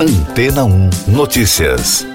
Antena 1 Notícias.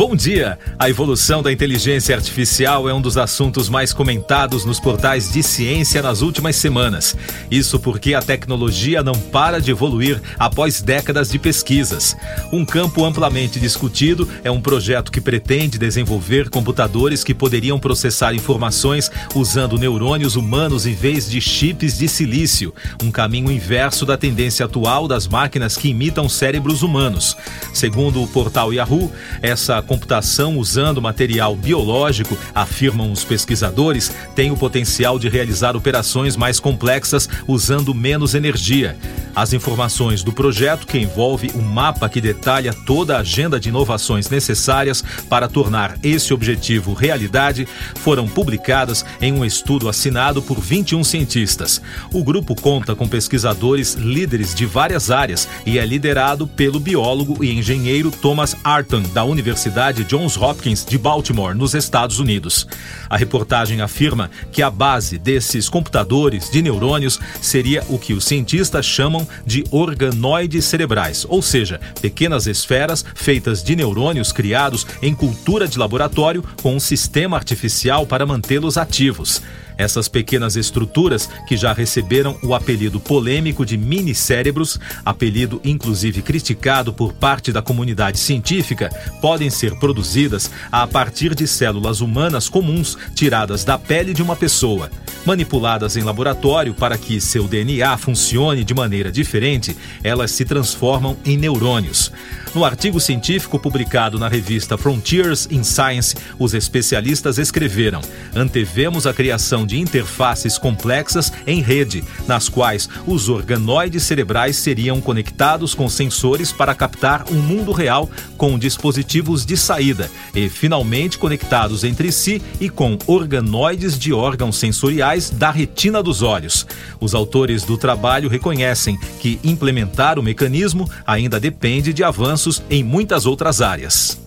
Bom dia! A evolução da inteligência artificial é um dos assuntos mais comentados nos portais de ciência nas últimas semanas. Isso porque a tecnologia não para de evoluir após décadas de pesquisas. Um campo amplamente discutido é um projeto que pretende desenvolver computadores que poderiam processar informações usando neurônios humanos em vez de chips de silício, um caminho inverso da tendência atual das máquinas que imitam cérebros humanos. Segundo o portal Yahoo, essa computação usando material biológico, afirmam os pesquisadores, tem o potencial de realizar operações mais complexas usando menos energia. As informações do projeto, que envolve um mapa que detalha toda a agenda de inovações necessárias para tornar esse objetivo realidade, foram publicadas em um estudo assinado por 21 cientistas. O grupo conta com pesquisadores líderes de várias áreas e é liderado pelo biólogo e engenheiro Thomas Arton, da Universidade Johns Hopkins de Baltimore, nos Estados Unidos. A reportagem afirma que a base desses computadores de neurônios seria o que os cientistas chamam de organoides cerebrais, ou seja, pequenas esferas feitas de neurônios criados em cultura de laboratório com um sistema artificial para mantê-los ativos. Essas pequenas estruturas, que já receberam o apelido polêmico de mini-cérebros, apelido inclusive criticado por parte da comunidade científica, podem ser produzidas a partir de células humanas comuns tiradas da pele de uma pessoa. Manipuladas em laboratório para que seu DNA funcione de maneira diferente, elas se transformam em neurônios. No artigo científico publicado na revista Frontiers in Science, os especialistas escreveram: antevemos a criação de interfaces complexas em rede, nas quais os organoides cerebrais seriam conectados com sensores para captar um mundo real com dispositivos de saída e, finalmente, conectados entre si e com organoides de órgãos sensoriais da retina dos olhos. Os autores do trabalho reconhecem que implementar o mecanismo ainda depende de avanços em muitas outras áreas.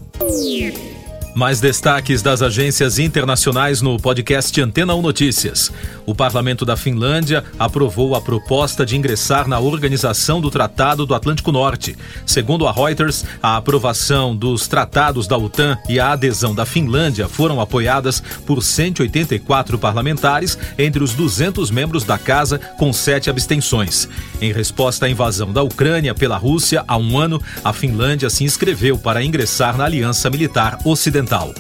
Mais destaques das agências internacionais no podcast Antena 1 Notícias. O parlamento da Finlândia aprovou a proposta de ingressar na Organização do Tratado do Atlântico Norte. Segundo a Reuters, a aprovação dos tratados da OTAN e a adesão da Finlândia foram apoiadas por 184 parlamentares entre os 200 membros da casa, com sete abstenções. Em resposta à invasão da Ucrânia pela Rússia há um ano, a Finlândia se inscreveu para ingressar na Aliança Militar Ocidental Ocidental.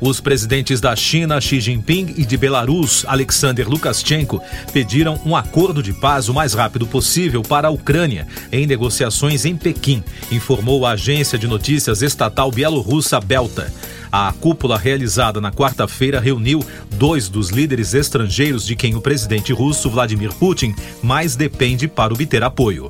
Os presidentes da China, Xi Jinping, e de Belarus, Alexander Lukashenko, pediram um acordo de paz o mais rápido possível para a Ucrânia, em negociações em Pequim, informou a agência de notícias estatal bielorrussa Belta. A cúpula realizada na quarta-feira reuniu dois dos líderes estrangeiros de quem o presidente russo Vladimir Putin mais depende para obter apoio.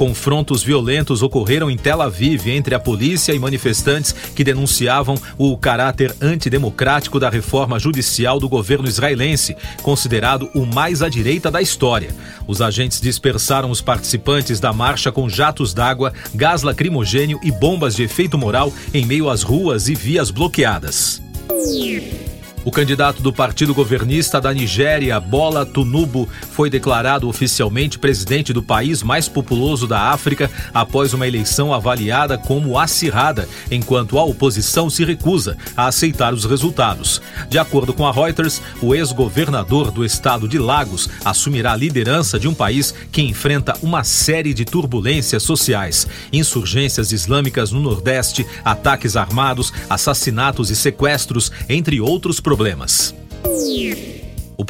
Confrontos violentos ocorreram em Tel Aviv entre a polícia e manifestantes que denunciavam o caráter antidemocrático da reforma judicial do governo israelense, considerado o mais à direita da história. Os agentes dispersaram os participantes da marcha com jatos d'água, gás lacrimogênio e bombas de efeito moral em meio às ruas e vias bloqueadas. O candidato do partido governista da Nigéria, Bola Tunubu, foi declarado oficialmente presidente do país mais populoso da África após uma eleição avaliada como acirrada, enquanto a oposição se recusa a aceitar os resultados. De acordo com a Reuters, o ex-governador do estado de Lagos assumirá a liderança de um país que enfrenta uma série de turbulências sociais, insurgências islâmicas no Nordeste, ataques armados, assassinatos e sequestros, entre outros problemas problemas.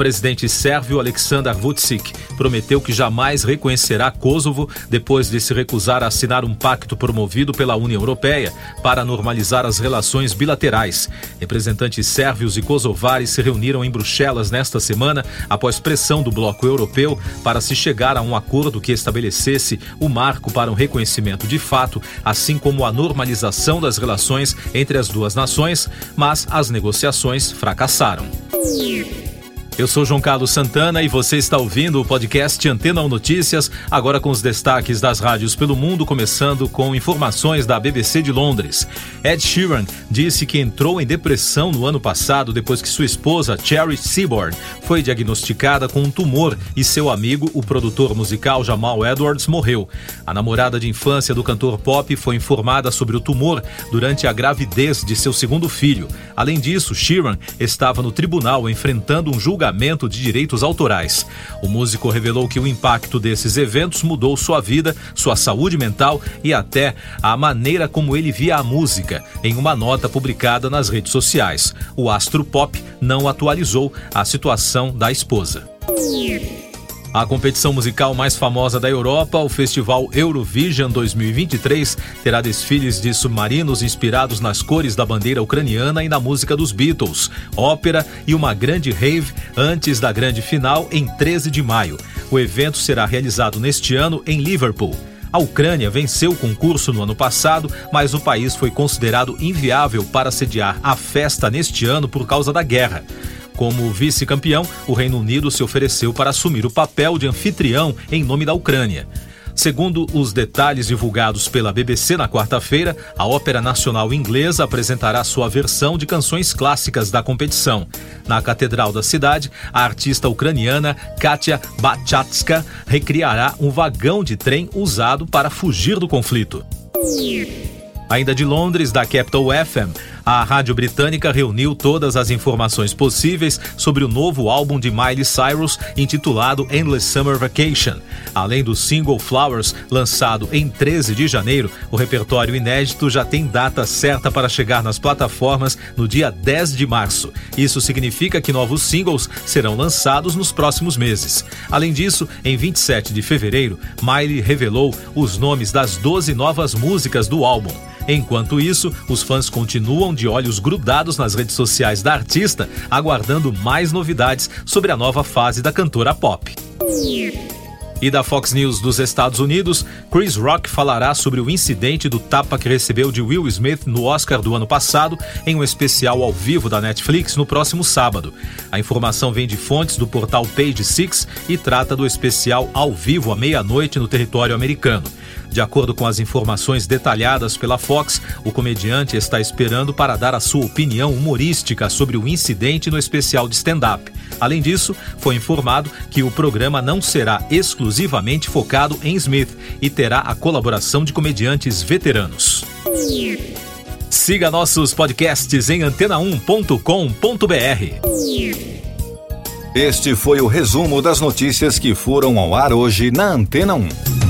Presidente sérvio Aleksandar Vucic prometeu que jamais reconhecerá Kosovo depois de se recusar a assinar um pacto promovido pela União Europeia para normalizar as relações bilaterais. Representantes sérvios e kosovares se reuniram em Bruxelas nesta semana após pressão do bloco europeu para se chegar a um acordo que estabelecesse o marco para um reconhecimento de fato, assim como a normalização das relações entre as duas nações, mas as negociações fracassaram. Eu sou João Carlos Santana e você está ouvindo o podcast Antena 1 Notícias, agora com os destaques das rádios pelo mundo, começando com informações da BBC de Londres. Ed Sheeran disse que entrou em depressão no ano passado depois que sua esposa, Cherry Seaborn, foi diagnosticada com um tumor e seu amigo, o produtor musical Jamal Edwards, morreu. A namorada de infância do cantor pop foi informada sobre o tumor durante a gravidez de seu segundo filho. Além disso, Sheeran estava no tribunal enfrentando um julgamento julgamento de direitos autorais. O músico revelou que o impacto desses eventos mudou sua vida, sua saúde mental e até a maneira como ele via a música, em uma nota publicada nas redes sociais. O astro pop não atualizou a situação da esposa. A competição musical mais famosa da Europa, o Festival Eurovision 2023, terá desfiles de submarinos inspirados nas cores da bandeira ucraniana e na música dos Beatles, ópera e uma grande rave antes da grande final em 13 de maio. O evento será realizado neste ano em Liverpool. A Ucrânia venceu o concurso no ano passado, mas o país foi considerado inviável para sediar a festa neste ano por causa da guerra. Como vice-campeão, o Reino Unido se ofereceu para assumir o papel de anfitrião em nome da Ucrânia. Segundo os detalhes divulgados pela BBC na quarta-feira, a Ópera Nacional Inglesa apresentará sua versão de canções clássicas da competição. Na Catedral da cidade, a artista ucraniana Katia Bachatska recriará um vagão de trem usado para fugir do conflito. Ainda de Londres, da Capital FM, a rádio britânica reuniu todas as informações possíveis sobre o novo álbum de Miley Cyrus intitulado Endless Summer Vacation. Além do single Flowers, lançado em 13 de janeiro, o repertório inédito já tem data certa para chegar nas plataformas no dia 10 de março. Isso significa que novos singles serão lançados nos próximos meses. Além disso, em 27 de fevereiro, Miley revelou os nomes das 12 novas músicas do álbum. Enquanto isso, os fãs continuam de olhos grudados nas redes sociais da artista, aguardando mais novidades sobre a nova fase da cantora pop. E da Fox News dos Estados Unidos, Chris Rock falará sobre o incidente do tapa que recebeu de Will Smith no Oscar do ano passado em um especial ao vivo da Netflix no próximo sábado. A informação vem de fontes do portal Page Six e trata do especial ao vivo à meia-noite no território americano. De acordo com as informações detalhadas pela Fox, o comediante está esperando para dar a sua opinião humorística sobre o incidente no especial de stand-up. Além disso, foi informado que o programa não será exclusivamente focado em Smith e terá a colaboração de comediantes veteranos. Siga nossos podcasts em antena1.com.br. Este foi o resumo das notícias que foram ao ar hoje na Antena 1.